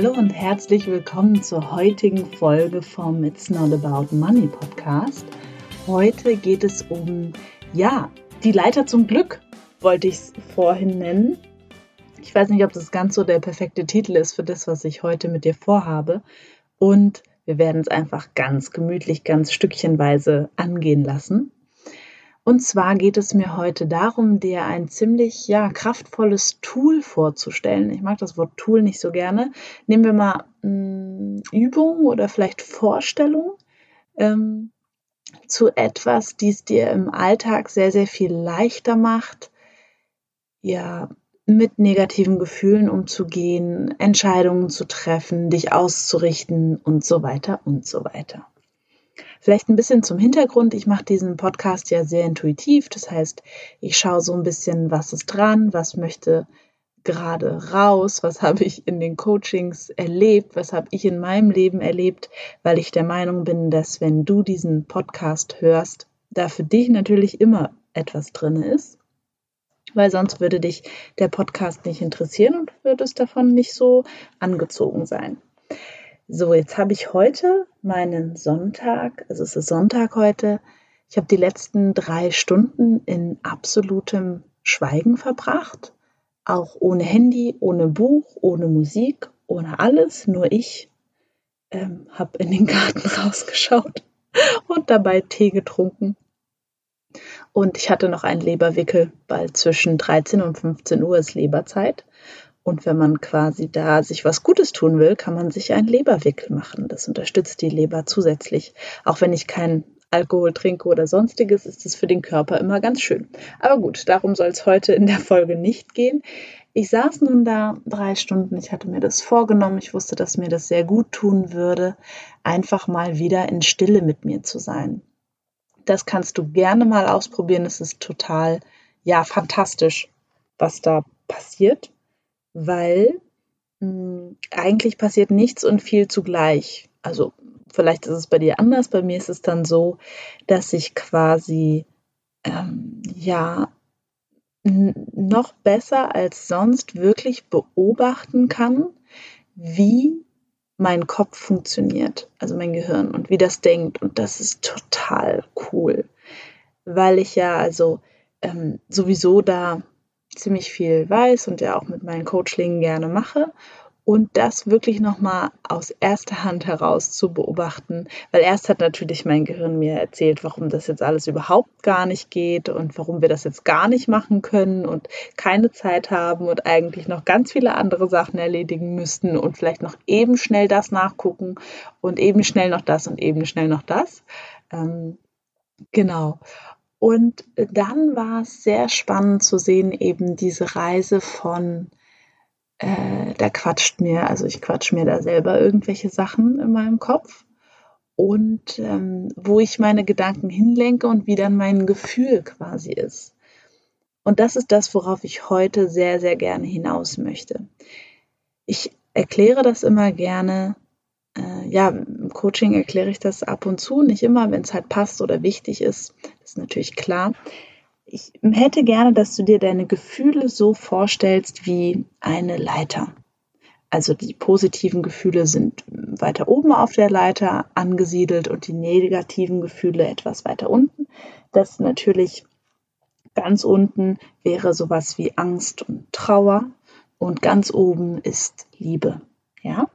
Hallo und herzlich willkommen zur heutigen Folge vom It's Not About Money Podcast. Heute geht es um, ja, die Leiter zum Glück, wollte ich es vorhin nennen. Ich weiß nicht, ob das ganz so der perfekte Titel ist für das, was ich heute mit dir vorhabe. Und wir werden es einfach ganz gemütlich, ganz stückchenweise angehen lassen. Und zwar geht es mir heute darum, dir ein ziemlich ja, kraftvolles Tool vorzustellen. Ich mag das Wort Tool nicht so gerne. Nehmen wir mal mh, hm, Übung oder vielleicht Vorstellung ähm, zu etwas, die es dir im Alltag sehr, sehr viel leichter macht, ja, mit negativen Gefühlen umzugehen, Entscheidungen zu treffen, dich auszurichten und so weiter und so weiter. Vielleicht ein bisschen zum Hintergrund. Ich mache diesen Podcast ja sehr intuitiv. Das heißt, ich schaue so ein bisschen, was ist dran, was möchte gerade raus, was habe ich in den Coachings erlebt, was habe ich in meinem Leben erlebt, weil ich der Meinung bin, dass wenn du diesen Podcast hörst, da für dich natürlich immer etwas drin ist, weil sonst würde dich der Podcast nicht interessieren und würdest davon nicht so angezogen sein. So, jetzt habe ich heute meinen Sonntag, also es ist Sonntag heute. Ich habe die letzten drei Stunden in absolutem Schweigen verbracht. Auch ohne Handy, ohne Buch, ohne Musik, ohne alles. Nur ich ähm, habe in den Garten rausgeschaut und dabei Tee getrunken. Und ich hatte noch einen Leberwickel, weil zwischen 13 und 15 Uhr ist Leberzeit. Und wenn man quasi da sich was Gutes tun will, kann man sich einen Leberwickel machen. Das unterstützt die Leber zusätzlich. Auch wenn ich keinen Alkohol trinke oder sonstiges, ist es für den Körper immer ganz schön. Aber gut, darum soll es heute in der Folge nicht gehen. Ich saß nun da drei Stunden. Ich hatte mir das vorgenommen. Ich wusste, dass mir das sehr gut tun würde, einfach mal wieder in Stille mit mir zu sein. Das kannst du gerne mal ausprobieren. Es ist total, ja, fantastisch, was da passiert weil mh, hm, eigentlich passiert nichts und viel zugleich. Also vielleicht ist es bei dir anders, bei mir ist es dann so, dass ich quasi ähm, ja noch besser als sonst wirklich beobachten kann, wie mein Kopf funktioniert, also mein Gehirn und wie das denkt. Und das ist total cool, weil ich ja also ähm, sowieso da ziemlich viel weiß und ja auch mit meinen Coachlingen gerne mache. Und das wirklich nochmal aus erster Hand heraus zu beobachten, weil erst hat natürlich mein Gehirn mir erzählt, warum das jetzt alles überhaupt gar nicht geht und warum wir das jetzt gar nicht machen können und keine Zeit haben und eigentlich noch ganz viele andere Sachen erledigen müssten und vielleicht noch eben schnell das nachgucken und eben schnell noch das und eben schnell noch das. Ähm, genau. Und dann war es sehr spannend zu sehen, eben diese Reise von, äh, da quatscht mir, also ich quatsch mir da selber irgendwelche Sachen in meinem Kopf und ähm, wo ich meine Gedanken hinlenke und wie dann mein Gefühl quasi ist. Und das ist das, worauf ich heute sehr, sehr gerne hinaus möchte. Ich erkläre das immer gerne äh, ja, im Coaching erkläre ich das ab und zu, nicht immer, wenn es halt passt oder wichtig ist. Das ist natürlich klar. Ich hätte gerne, dass du dir deine Gefühle so vorstellst wie eine Leiter. Also die positiven Gefühle sind weiter oben auf der Leiter angesiedelt und die negativen Gefühle etwas weiter unten. Das natürlich ganz unten wäre sowas wie Angst und Trauer und ganz oben ist Liebe. Ja?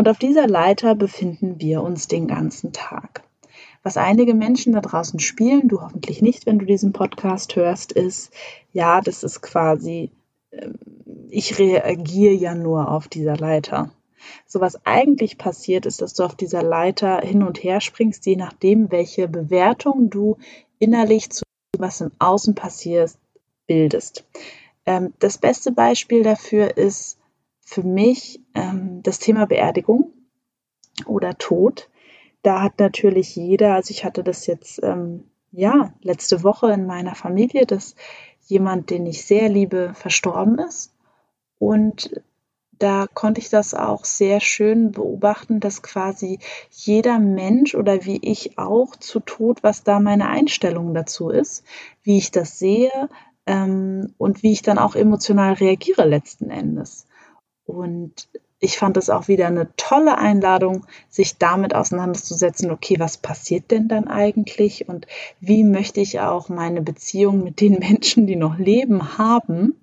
Und auf dieser Leiter befinden wir uns den ganzen Tag. Was einige Menschen da draußen spielen, du hoffentlich nicht, wenn du diesen Podcast hörst, ist, ja, das ist quasi, ähm, ich reagiere ja nur auf dieser Leiter. So was eigentlich passiert ist, dass du auf dieser Leiter hin und her springst, je nachdem, welche Bewertung du innerlich zu was im Außen passiert, bildest. Ähm, das beste Beispiel dafür ist für mich ähm, das Thema Beerdigung oder Tod. Da hat natürlich jeder, also ich hatte das jetzt ähm, ja letzte Woche in meiner Familie, dass jemand, den ich sehr liebe, verstorben ist. Und da konnte ich das auch sehr schön beobachten, dass quasi jeder Mensch oder wie ich auch zu Tod, was da meine Einstellung dazu ist, wie ich das sehe ähm, und wie ich dann auch emotional reagiere letzten Endes. Und ich fand es auch wieder eine tolle Einladung, sich damit auseinanderzusetzen, okay, was passiert denn dann eigentlich und wie möchte ich auch meine Beziehung mit den Menschen, die noch leben, haben,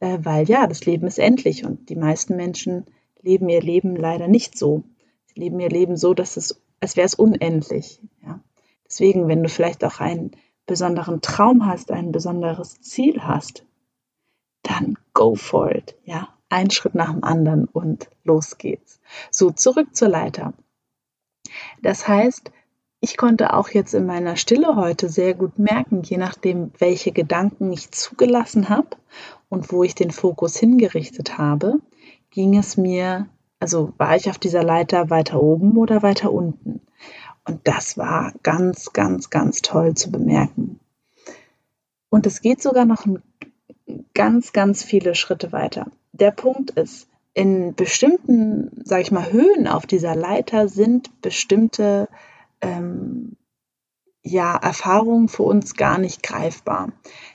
äh, weil ja, das Leben ist endlich und die meisten Menschen leben ihr Leben leider nicht so. Sie leben ihr Leben so, dass es, als wäre es unendlich. Ja. Deswegen, wenn du vielleicht auch einen besonderen Traum hast, ein besonderes Ziel hast, dann go for it, ja ein Schritt nach dem anderen und los geht's. So, zurück zur Leiter. Das heißt, ich konnte auch jetzt in meiner Stille heute sehr gut merken, je nachdem, welche Gedanken ich zugelassen habe und wo ich den Fokus hingerichtet habe, ging es mir, also war ich auf dieser Leiter weiter oben oder weiter unten. Und das war ganz, ganz, ganz toll zu bemerken. Und es geht sogar noch ganz, ganz viele Schritte weiter der Punkt ist, in bestimmten, sage ich mal, Höhen auf dieser Leiter sind bestimmte ähm, ja, Erfahrungen für uns gar nicht greifbar.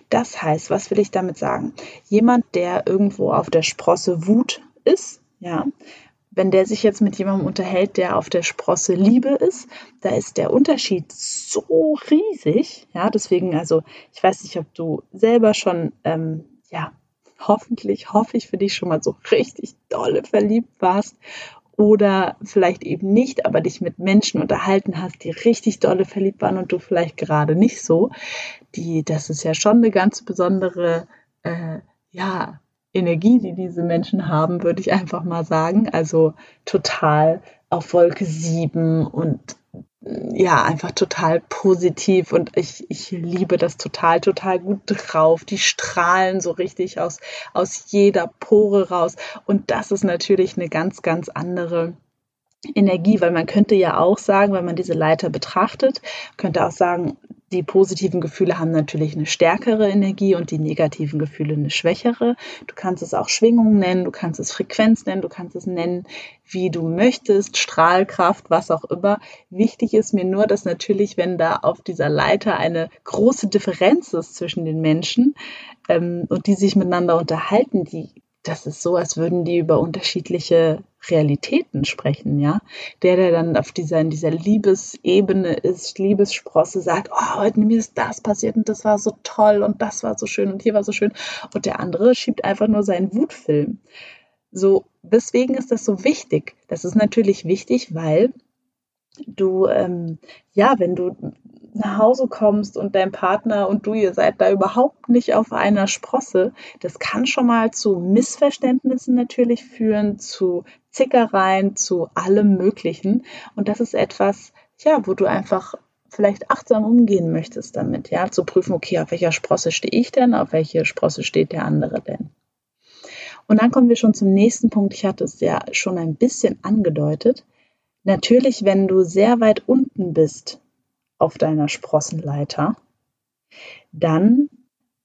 Das heißt, was will ich damit sagen? Jemand, der irgendwo auf der Sprosse Wut ist, ja, wenn der sich jetzt mit jemandem unterhält, der auf der Sprosse Liebe ist, da ist der Unterschied so riesig. Ja, deswegen, also ich weiß nicht, ob du selber schon ähm, ja, hoffentlich, hoffe ich für dich schon mal so richtig dolle verliebt warst oder vielleicht eben nicht, aber dich mit Menschen unterhalten hast, die richtig dolle verliebt waren und du vielleicht gerade nicht so. Die, das ist ja schon eine ganz besondere, äh, ja, Energie, die diese Menschen haben, würde ich einfach mal sagen. Also total auf Wolke 7 und ja, einfach total positiv und ich, ich liebe das total, total gut drauf. Die strahlen so richtig aus, aus jeder Pore raus. Und das ist natürlich eine ganz, ganz andere Energie, weil man könnte ja auch sagen, wenn man diese Leiter betrachtet, könnte auch sagen, die positiven Gefühle haben natürlich eine stärkere Energie und die negativen Gefühle eine schwächere. Du kannst es auch Schwingung nennen, du kannst es Frequenz nennen, du kannst es nennen, wie du möchtest, Strahlkraft, was auch immer. Wichtig ist mir nur, dass natürlich, wenn da auf dieser Leiter eine große Differenz ist zwischen den Menschen ähm, und die sich miteinander unterhalten, die das ist so, als würden die über unterschiedliche Realitäten sprechen, ja. Der, der dann auf dieser, in dieser Liebesebene ist, Liebessprosse sagt, oh, heute mir ist das passiert und das war so toll und das war so schön und hier war so schön. Und der andere schiebt einfach nur seinen Wutfilm. So, deswegen ist das so wichtig. Das ist natürlich wichtig, weil du, ähm, ja, wenn du nach Hause kommst und dein Partner und du, ihr seid da überhaupt nicht auf einer Sprosse, das kann schon mal zu Missverständnissen natürlich führen, zu Zickereien, zu allem Möglichen. Und das ist etwas, ja, wo du einfach vielleicht achtsam umgehen möchtest damit, ja, zu prüfen, okay, auf welcher Sprosse stehe ich denn, auf welche Sprosse steht der andere denn. Und dann kommen wir schon zum nächsten Punkt. Ich hatte es ja schon ein bisschen angedeutet. Natürlich, wenn du sehr weit unten bist auf deiner Sprossenleiter, dann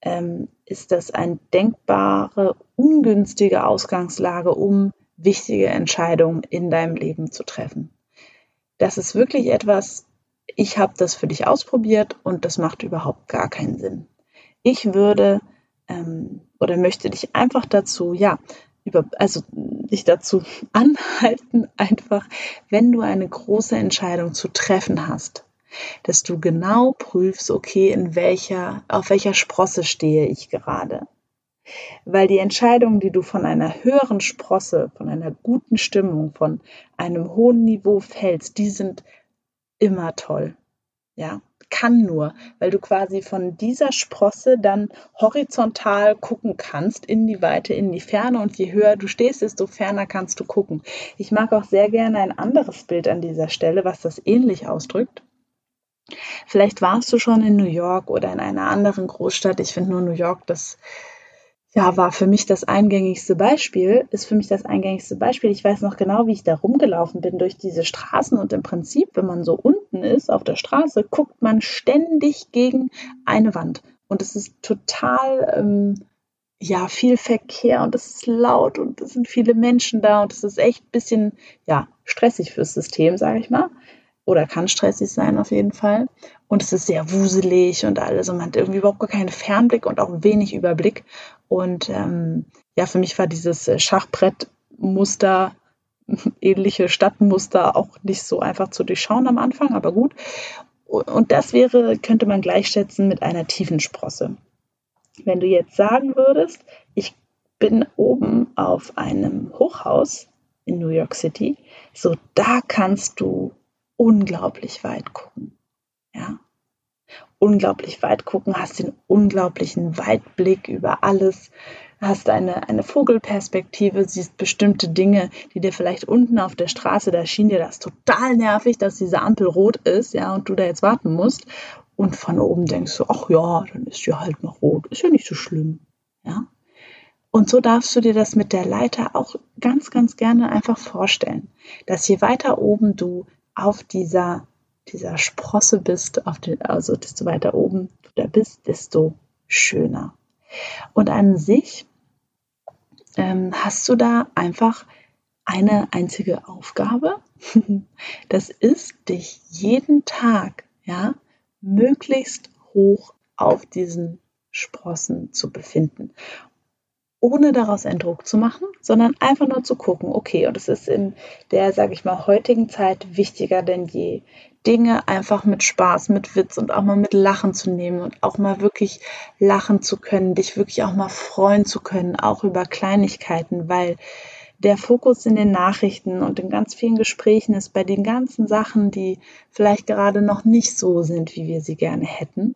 ähm, ist das eine denkbare, ungünstige Ausgangslage, um wichtige Entscheidungen in deinem Leben zu treffen. Das ist wirklich etwas, ich habe das für dich ausprobiert und das macht überhaupt gar keinen Sinn. Ich würde ähm, oder möchte dich einfach dazu, ja, über, also dich dazu anhalten, einfach, wenn du eine große Entscheidung zu treffen hast, dass du genau prüfst, okay, in welcher, auf welcher Sprosse stehe ich gerade. Weil die Entscheidungen, die du von einer höheren Sprosse, von einer guten Stimmung, von einem hohen Niveau fällst, die sind immer toll. Ja, kann nur, weil du quasi von dieser Sprosse dann horizontal gucken kannst in die Weite, in die Ferne und je höher du stehst, desto ferner kannst du gucken. Ich mag auch sehr gerne ein anderes Bild an dieser Stelle, was das ähnlich ausdrückt. Vielleicht warst du schon in New York oder in einer anderen Großstadt. Ich finde nur New York, das ja, war für mich das eingängigste Beispiel, ist für mich das eingängigste Beispiel. Ich weiß noch genau, wie ich da rumgelaufen bin durch diese Straßen und im Prinzip, wenn man so unten ist auf der Straße, guckt man ständig gegen eine Wand und es ist total, ähm, ja, viel Verkehr und es ist laut und es sind viele Menschen da und es ist echt ein bisschen, ja, stressig fürs System, sage ich mal oder kann stressig sein auf jeden Fall. Und es ist sehr wuselig und alles und man hat irgendwie überhaupt gar keinen Fernblick und auch wenig Überblick. Und ähm, ja, für mich war dieses äh, Schachbrettmuster ähnliche Stadtmuster auch nicht so einfach zu durchschauen am Anfang, aber gut. Und das wäre, könnte man gleichschätzen mit einer tiefen Sprosse. Wenn du jetzt sagen würdest, ich bin oben auf einem Hochhaus in New York City, so da kannst du unglaublich weit gucken. Ja, unglaublich weit gucken, hast den unglaublichen Weitblick über alles, hast eine, eine Vogelperspektive, siehst bestimmte Dinge, die dir vielleicht unten auf der Straße, da schien dir das total nervig, dass diese Ampel rot ist, ja, und du da jetzt warten musst. Und von oben denkst du, ach ja, dann ist sie halt mal rot, ist ja nicht so schlimm, ja. Und so darfst du dir das mit der Leiter auch ganz, ganz gerne einfach vorstellen, dass je weiter oben du auf dieser dieser Sprosse bist, auf den, also desto weiter oben du da bist, desto schöner. Und an sich ähm, hast du da einfach eine einzige Aufgabe. Das ist, dich jeden Tag, ja, möglichst hoch auf diesen Sprossen zu befinden ohne daraus einen Druck zu machen, sondern einfach nur zu gucken, okay, und es ist in der, sage ich mal, heutigen Zeit wichtiger denn je, Dinge einfach mit Spaß, mit Witz und auch mal mit Lachen zu nehmen und auch mal wirklich lachen zu können, dich wirklich auch mal freuen zu können, auch über Kleinigkeiten, weil der Fokus in den Nachrichten und in ganz vielen Gesprächen ist bei den ganzen Sachen, die vielleicht gerade noch nicht so sind, wie wir sie gerne hätten.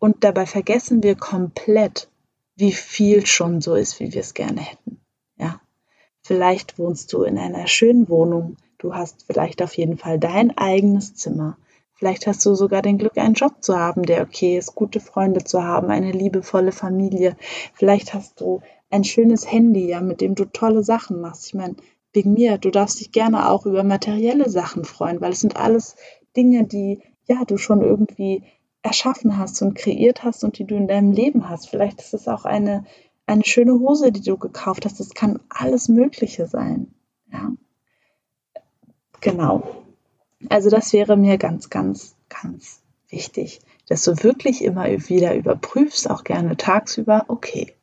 Und dabei vergessen wir komplett, wie viel schon so ist, wie wir es gerne hätten. Ja. Vielleicht wohnst du in einer schönen Wohnung. Du hast vielleicht auf jeden Fall dein eigenes Zimmer. Vielleicht hast du sogar den Glück, einen Job zu haben, der okay ist, gute Freunde zu haben, eine liebevolle Familie. Vielleicht hast du ein schönes Handy, ja, mit dem du tolle Sachen machst. Ich meine, wegen mir, du darfst dich gerne auch über materielle Sachen freuen, weil es sind alles Dinge, die ja du schon irgendwie erschaffen hast und kreiert hast und die du in deinem Leben hast. Vielleicht ist es auch eine, eine schöne Hose, die du gekauft hast. Das kann alles Mögliche sein. Ja. Genau. Also das wäre mir ganz, ganz, ganz wichtig, dass du wirklich immer wieder überprüfst, auch gerne tagsüber, okay,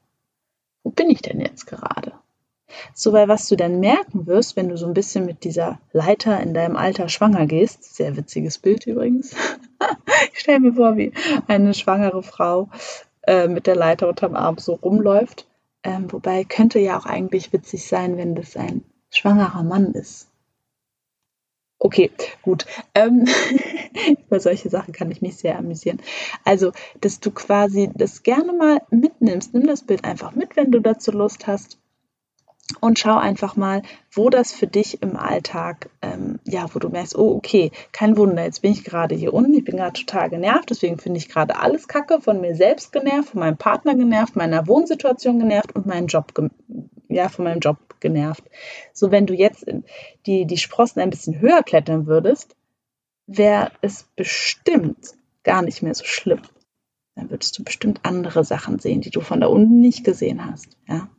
wo bin ich denn jetzt gerade? So, weil was du dann merken wirst, wenn du so ein bisschen mit dieser Leiter in deinem Alter schwanger gehst, sehr witziges Bild übrigens. ich stelle mir vor, wie eine schwangere Frau äh, mit der Leiter unterm Arm so rumläuft. Ähm, wobei könnte ja auch eigentlich witzig sein, wenn das ein schwangerer Mann ist. Okay, gut. Ähm, über solche Sachen kann ich mich sehr amüsieren. Also, dass du quasi das gerne mal mitnimmst. Nimm das Bild einfach mit, wenn du dazu Lust hast und schau einfach mal, wo das für dich im Alltag, ähm, ja, wo du merkst, oh, okay, kein Wunder, jetzt bin ich gerade hier unten, ich bin gerade total genervt, deswegen finde ich gerade alles kacke, von mir selbst genervt, von meinem Partner genervt, meiner Wohnsituation genervt und meinen Job, ja, von meinem Job genervt. So, wenn du jetzt die, die Sprossen ein bisschen höher klettern würdest, wäre es bestimmt gar nicht mehr so schlimm. Dann würdest du bestimmt andere Sachen sehen, die du von da unten nicht gesehen hast, ja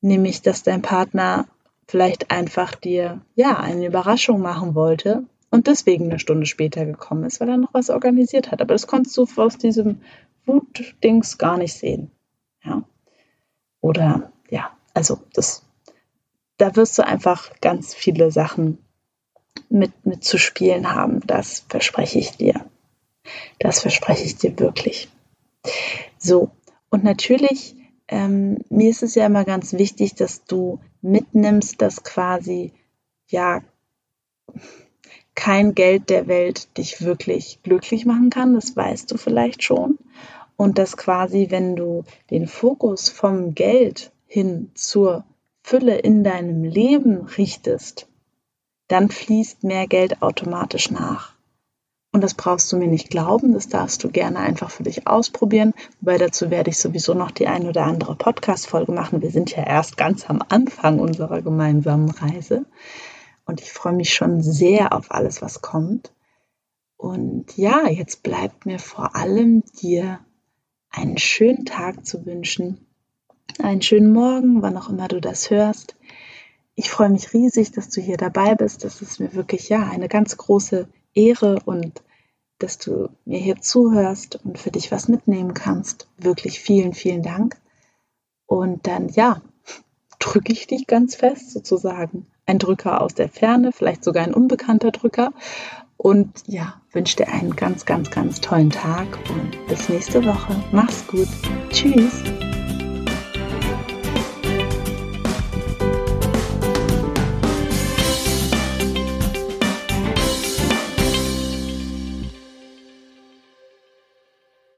nämlich dass dein Partner vielleicht einfach dir ja eine Überraschung machen wollte und deswegen eine Stunde später gekommen ist, weil er noch was organisiert hat. Aber das konntest du aus diesem Wutdings gar nicht sehen. Ja. Oder ja, also das, da wirst du einfach ganz viele Sachen mit, mit zu spielen haben. Das verspreche ich dir. Das verspreche ich dir wirklich. So, und natürlich ähm, mir ist es ja immer ganz wichtig, dass du mitnimmst, dass quasi ja kein Geld der Welt dich wirklich glücklich machen kann. Das weißt du vielleicht schon. Und dass quasi, wenn du den Fokus vom Geld hin zur Fülle in deinem Leben richtest, dann fließt mehr Geld automatisch nach. Und das brauchst du mir nicht glauben, das darfst du gerne einfach für dich ausprobieren. Wobei dazu werde ich sowieso noch die ein oder andere Podcast-Folge machen. Wir sind ja erst ganz am Anfang unserer gemeinsamen Reise. Und ich freue mich schon sehr auf alles, was kommt. Und ja, jetzt bleibt mir vor allem dir einen schönen Tag zu wünschen. Einen schönen Morgen, wann auch immer du das hörst. Ich freue mich riesig, dass du hier dabei bist. Das ist mir wirklich ja eine ganz große Ehre und dass du mir hier zuhörst und für dich was mitnehmen kannst. Wirklich vielen, vielen Dank. Und dann, ja, drücke ich dich ganz fest sozusagen. ein Drücker aus der Ferne, vielleicht sogar ein unbekannter Drücker. Und ja, wünsche dir einen ganz, ganz, ganz tollen Tag und bis nächste Woche. Mach's gut. Tschüss.